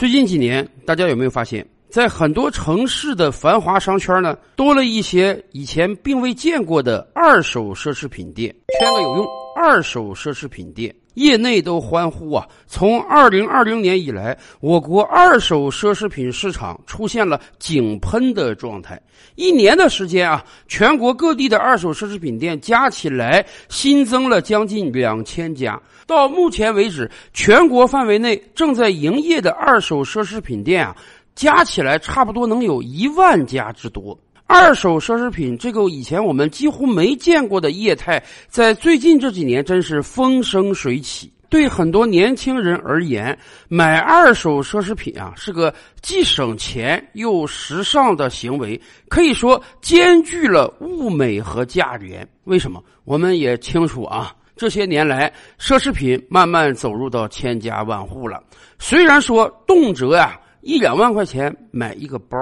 最近几年，大家有没有发现，在很多城市的繁华商圈呢，多了一些以前并未见过的二手奢侈品店？圈个有用，二手奢侈品店。业内都欢呼啊！从二零二零年以来，我国二手奢侈品市场出现了井喷的状态。一年的时间啊，全国各地的二手奢侈品店加起来新增了将近两千家。到目前为止，全国范围内正在营业的二手奢侈品店啊，加起来差不多能有一万家之多。二手奢侈品这个以前我们几乎没见过的业态，在最近这几年真是风生水起。对很多年轻人而言，买二手奢侈品啊是个既省钱又时尚的行为，可以说兼具了物美和价廉。为什么？我们也清楚啊，这些年来奢侈品慢慢走入到千家万户了。虽然说动辄呀一两万块钱买一个包。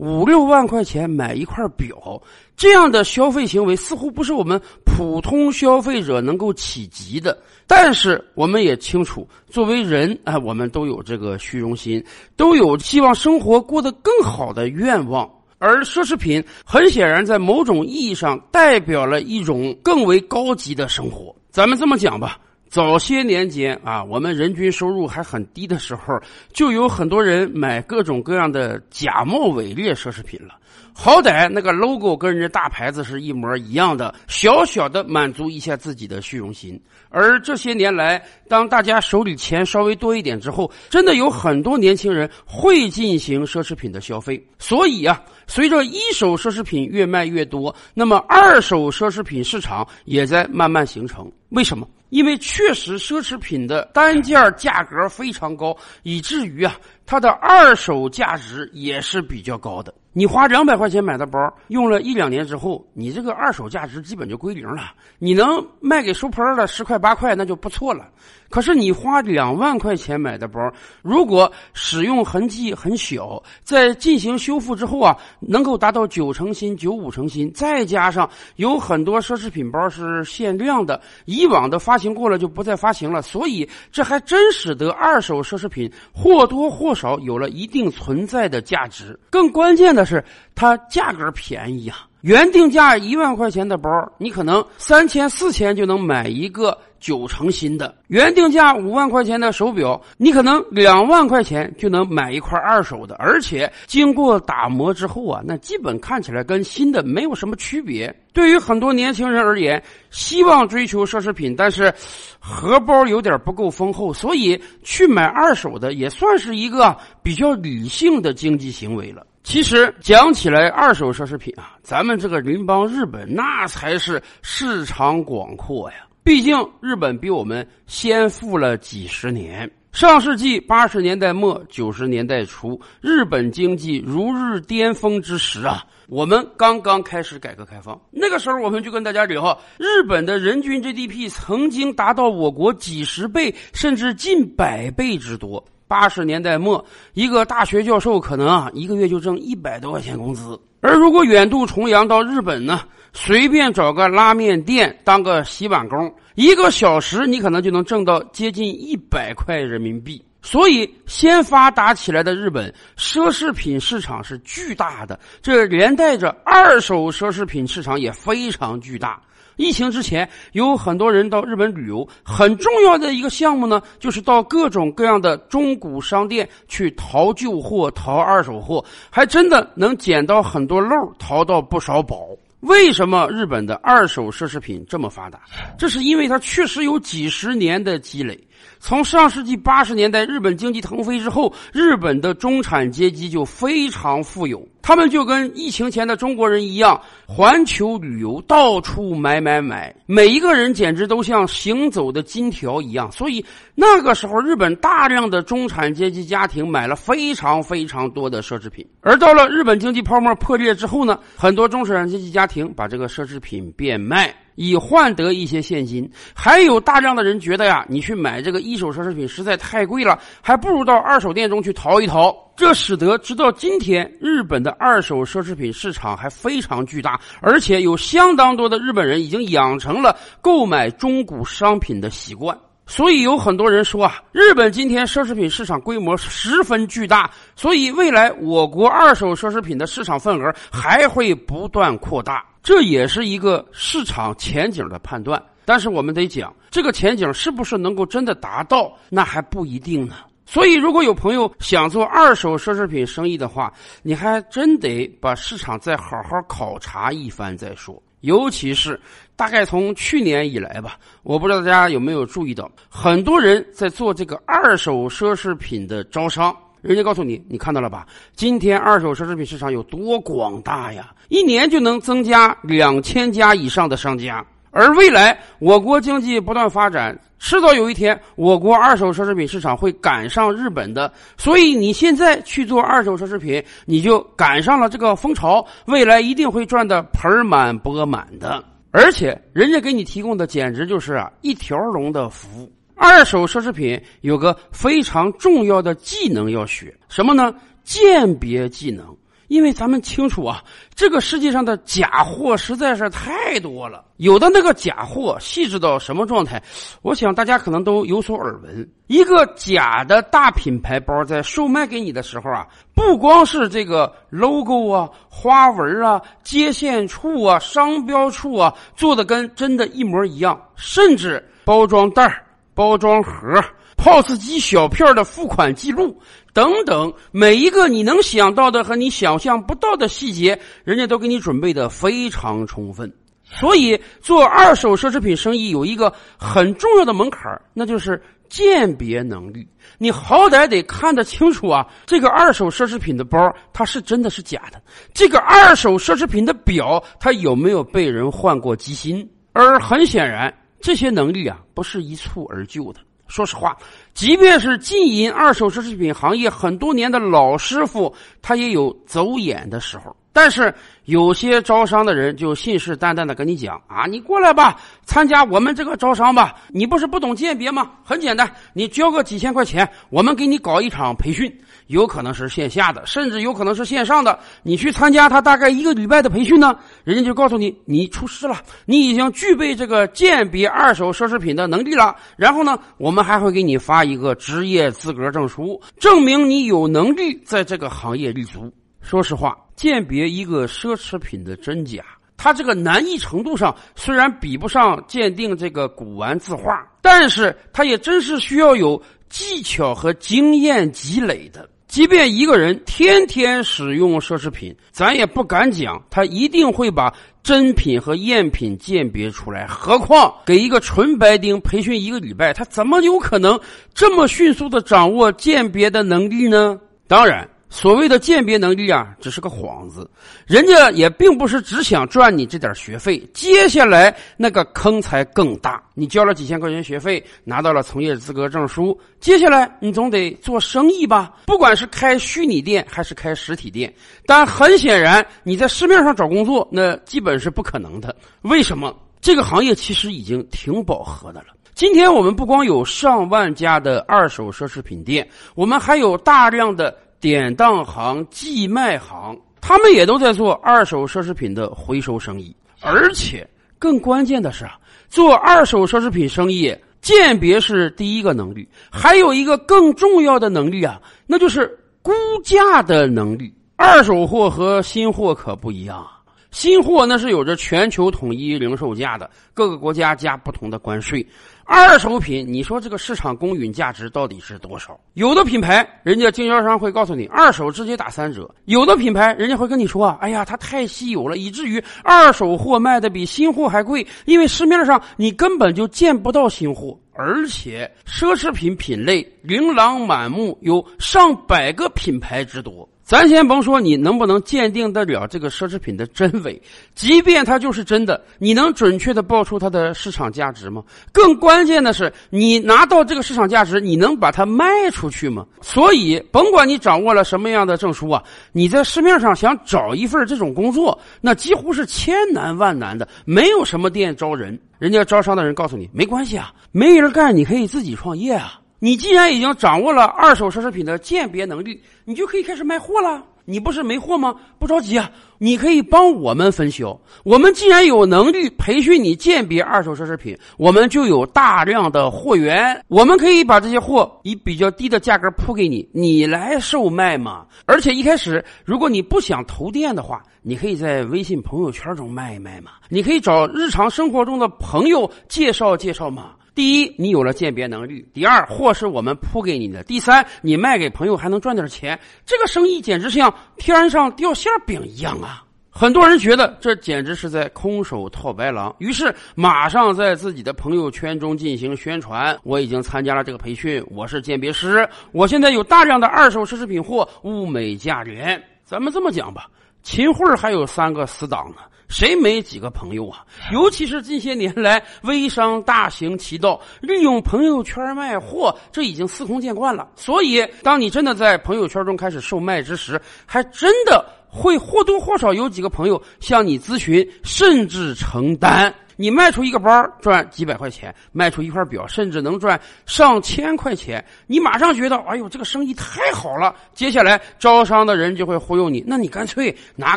五六万块钱买一块表，这样的消费行为似乎不是我们普通消费者能够企及的。但是我们也清楚，作为人啊，我们都有这个虚荣心，都有希望生活过得更好的愿望。而奢侈品很显然在某种意义上代表了一种更为高级的生活。咱们这么讲吧。早些年间啊，我们人均收入还很低的时候，就有很多人买各种各样的假冒伪劣奢侈品了。好歹那个 logo 跟人家大牌子是一模一样的，小小的满足一下自己的虚荣心。而这些年来，当大家手里钱稍微多一点之后，真的有很多年轻人会进行奢侈品的消费。所以啊，随着一手奢侈品越卖越多，那么二手奢侈品市场也在慢慢形成。为什么？因为确实奢侈品的单件价格非常高，以至于啊，它的二手价值也是比较高的。你花两百块钱买的包，用了一两年之后，你这个二手价值基本就归零了。你能卖给收摊的十块八块，那就不错了。可是你花两万块钱买的包，如果使用痕迹很小，在进行修复之后啊，能够达到九成新、九五成新，再加上有很多奢侈品包是限量的，以往的发行过了就不再发行了，所以这还真使得二手奢侈品或多或少少有了一定存在的价值。更关键的。是它价格便宜啊，原定价一万块钱的包，你可能三千四千就能买一个九成新的；原定价五万块钱的手表，你可能两万块钱就能买一块二手的，而且经过打磨之后啊，那基本看起来跟新的没有什么区别。对于很多年轻人而言，希望追求奢侈品，但是荷包有点不够丰厚，所以去买二手的也算是一个比较理性的经济行为了。其实讲起来，二手奢侈品啊，咱们这个邻邦日本那才是市场广阔呀。毕竟日本比我们先富了几十年。上世纪八十年代末九十年代初，日本经济如日巅峰之时啊，我们刚刚开始改革开放。那个时候，我们就跟大家聊，日本的人均 GDP 曾经达到我国几十倍甚至近百倍之多。八十年代末，一个大学教授可能啊一个月就挣一百多块钱工资，而如果远渡重洋到日本呢，随便找个拉面店当个洗碗工，一个小时你可能就能挣到接近一百块人民币。所以，先发达起来的日本奢侈品市场是巨大的，这连带着二手奢侈品市场也非常巨大。疫情之前，有很多人到日本旅游，很重要的一个项目呢，就是到各种各样的中古商店去淘旧货、淘二手货，还真的能捡到很多漏，淘到不少宝。为什么日本的二手奢侈品这么发达？这是因为它确实有几十年的积累。从上世纪八十年代日本经济腾飞之后，日本的中产阶级就非常富有。他们就跟疫情前的中国人一样，环球旅游，到处买买买，每一个人简直都像行走的金条一样。所以那个时候，日本大量的中产阶级家庭买了非常非常多的奢侈品。而到了日本经济泡沫破裂之后呢，很多中产阶级家庭把这个奢侈品变卖。以换得一些现金，还有大量的人觉得呀，你去买这个一手奢侈品实在太贵了，还不如到二手店中去淘一淘。这使得直到今天，日本的二手奢侈品市场还非常巨大，而且有相当多的日本人已经养成了购买中古商品的习惯。所以有很多人说啊，日本今天奢侈品市场规模十分巨大，所以未来我国二手奢侈品的市场份额还会不断扩大，这也是一个市场前景的判断。但是我们得讲，这个前景是不是能够真的达到，那还不一定呢。所以，如果有朋友想做二手奢侈品生意的话，你还真得把市场再好好考察一番再说。尤其是大概从去年以来吧，我不知道大家有没有注意到，很多人在做这个二手奢侈品的招商。人家告诉你，你看到了吧？今天二手奢侈品市场有多广大呀！一年就能增加两千家以上的商家。而未来我国经济不断发展，迟早有一天，我国二手奢侈品市场会赶上日本的。所以你现在去做二手奢侈品，你就赶上了这个风潮，未来一定会赚得盆满钵满的。而且人家给你提供的简直就是啊一条龙的服务。二手奢侈品有个非常重要的技能要学，什么呢？鉴别技能。因为咱们清楚啊，这个世界上的假货实在是太多了。有的那个假货细致到什么状态，我想大家可能都有所耳闻。一个假的大品牌包在售卖给你的时候啊，不光是这个 logo 啊、花纹啊、接线处啊、商标处啊做的跟真的一模一样，甚至包装袋、包装盒。POS 机小票的付款记录等等，每一个你能想到的和你想象不到的细节，人家都给你准备的非常充分。所以，做二手奢侈品生意有一个很重要的门槛，那就是鉴别能力。你好歹得看得清楚啊，这个二手奢侈品的包它是真的是假的，这个二手奢侈品的表它有没有被人换过机芯？而很显然，这些能力啊不是一蹴而就的。说实话，即便是经营二手奢侈品行业很多年的老师傅，他也有走眼的时候。但是有些招商的人就信誓旦旦的跟你讲啊，你过来吧，参加我们这个招商吧。你不是不懂鉴别吗？很简单，你交个几千块钱，我们给你搞一场培训，有可能是线下的，甚至有可能是线上的。你去参加他大概一个礼拜的培训呢，人家就告诉你你出师了，你已经具备这个鉴别二手奢侈品的能力了。然后呢，我们还会给你发一个职业资格证书，证明你有能力在这个行业立足。说实话，鉴别一个奢侈品的真假，它这个难易程度上虽然比不上鉴定这个古玩字画，但是它也真是需要有技巧和经验积累的。即便一个人天天使用奢侈品，咱也不敢讲他一定会把真品和赝品鉴别出来。何况给一个纯白丁培训一个礼拜，他怎么有可能这么迅速的掌握鉴别的能力呢？当然。所谓的鉴别能力啊，只是个幌子，人家也并不是只想赚你这点学费。接下来那个坑才更大。你交了几千块钱学费，拿到了从业资格证书，接下来你总得做生意吧？不管是开虚拟店还是开实体店，但很显然你在市面上找工作，那基本是不可能的。为什么？这个行业其实已经挺饱和的了。今天我们不光有上万家的二手奢侈品店，我们还有大量的。典当行、寄卖行，他们也都在做二手奢侈品的回收生意。而且更关键的是啊，做二手奢侈品生意，鉴别是第一个能力，还有一个更重要的能力啊，那就是估价的能力。二手货和新货可不一样啊。新货那是有着全球统一零售价的，各个国家加不同的关税。二手品，你说这个市场公允价值到底是多少？有的品牌，人家经销商会告诉你二手直接打三折；有的品牌，人家会跟你说啊，哎呀，它太稀有了，以至于二手货卖的比新货还贵，因为市面上你根本就见不到新货，而且奢侈品品类琳琅满目，有上百个品牌之多。咱先甭说你能不能鉴定得了这个奢侈品的真伪，即便它就是真的，你能准确的报出它的市场价值吗？更关键的是，你拿到这个市场价值，你能把它卖出去吗？所以，甭管你掌握了什么样的证书啊，你在市面上想找一份这种工作，那几乎是千难万难的，没有什么店招人。人家招商的人告诉你，没关系啊，没人干，你可以自己创业啊。你既然已经掌握了二手奢侈品的鉴别能力，你就可以开始卖货了。你不是没货吗？不着急啊，你可以帮我们分销。我们既然有能力培训你鉴别二手奢侈品，我们就有大量的货源，我们可以把这些货以比较低的价格铺给你，你来售卖嘛。而且一开始，如果你不想投店的话，你可以在微信朋友圈中卖一卖嘛。你可以找日常生活中的朋友介绍介绍嘛。第一，你有了鉴别能力；第二，货是我们铺给你的；第三，你卖给朋友还能赚点钱。这个生意简直像天上掉馅饼一样啊！很多人觉得这简直是在空手套白狼，于是马上在自己的朋友圈中进行宣传：我已经参加了这个培训，我是鉴别师，我现在有大量的二手奢侈品货，物美价廉。咱们这么讲吧，秦桧还有三个死党呢。谁没几个朋友啊？尤其是近些年来，微商大行其道，利用朋友圈卖货，这已经司空见惯了。所以，当你真的在朋友圈中开始售卖之时，还真的会或多或少有几个朋友向你咨询，甚至承担。你卖出一个包赚几百块钱，卖出一块表甚至能赚上千块钱，你马上觉得哎呦这个生意太好了。接下来招商的人就会忽悠你，那你干脆拿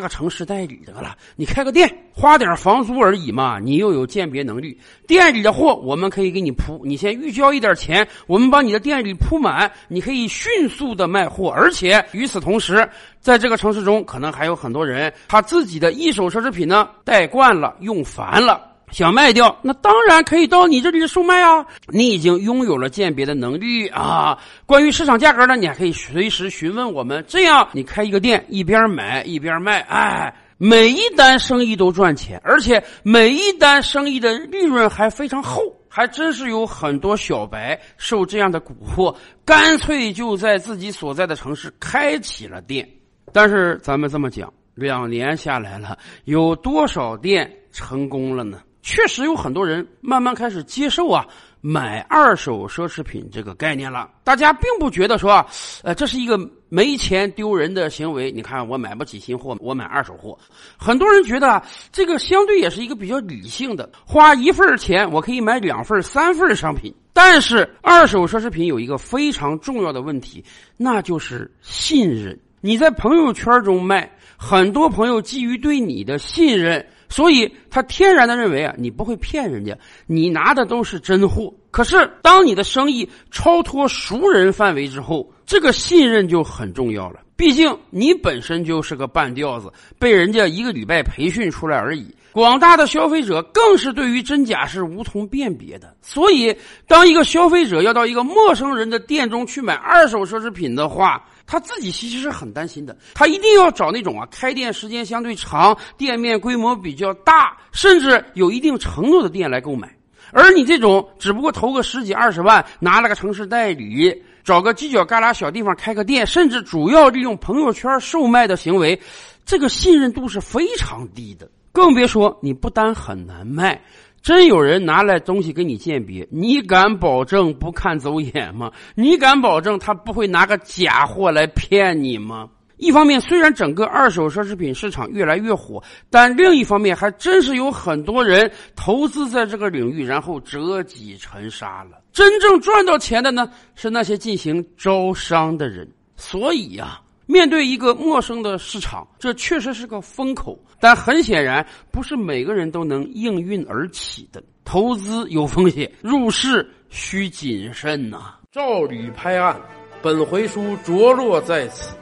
个城市代理得了，你开个店，花点房租而已嘛。你又有鉴别能力，店里的货我们可以给你铺，你先预交一点钱，我们把你的店里铺满，你可以迅速的卖货。而且与此同时，在这个城市中，可能还有很多人他自己的一手奢侈品呢带惯了，用烦了。想卖掉，那当然可以到你这里售卖啊！你已经拥有了鉴别的能力啊。关于市场价格呢，你还可以随时询问我们。这样，你开一个店，一边买一边卖，哎，每一单生意都赚钱，而且每一单生意的利润还非常厚。还真是有很多小白受这样的蛊惑，干脆就在自己所在的城市开起了店。但是咱们这么讲，两年下来了，有多少店成功了呢？确实有很多人慢慢开始接受啊，买二手奢侈品这个概念了。大家并不觉得说啊，呃，这是一个没钱丢人的行为。你看，我买不起新货，我买二手货。很多人觉得啊，这个相对也是一个比较理性的，花一份钱我可以买两份、三份商品。但是，二手奢侈品有一个非常重要的问题，那就是信任。你在朋友圈中卖，很多朋友基于对你的信任。所以，他天然的认为啊，你不会骗人家，你拿的都是真货。可是，当你的生意超脱熟人范围之后，这个信任就很重要了。毕竟，你本身就是个半吊子，被人家一个礼拜培训出来而已。广大的消费者更是对于真假是无从辨别的。所以，当一个消费者要到一个陌生人的店中去买二手奢侈品的话，他自己其实是很担心的，他一定要找那种啊开店时间相对长、店面规模比较大，甚至有一定承诺的店来购买。而你这种只不过投个十几二十万，拿了个城市代理，找个犄角旮旯小地方开个店，甚至主要利用朋友圈售卖的行为，这个信任度是非常低的。更别说你不单很难卖。真有人拿来东西给你鉴别，你敢保证不看走眼吗？你敢保证他不会拿个假货来骗你吗？一方面，虽然整个二手奢侈品市场越来越火，但另一方面，还真是有很多人投资在这个领域，然后折戟沉沙了。真正赚到钱的呢，是那些进行招商的人。所以呀。面对一个陌生的市场，这确实是个风口，但很显然不是每个人都能应运而起的。投资有风险，入市需谨慎呐。照吕拍案，本回书着落在此。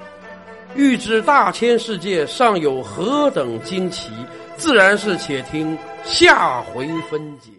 欲知大千世界尚有何等惊奇，自然是且听下回分解。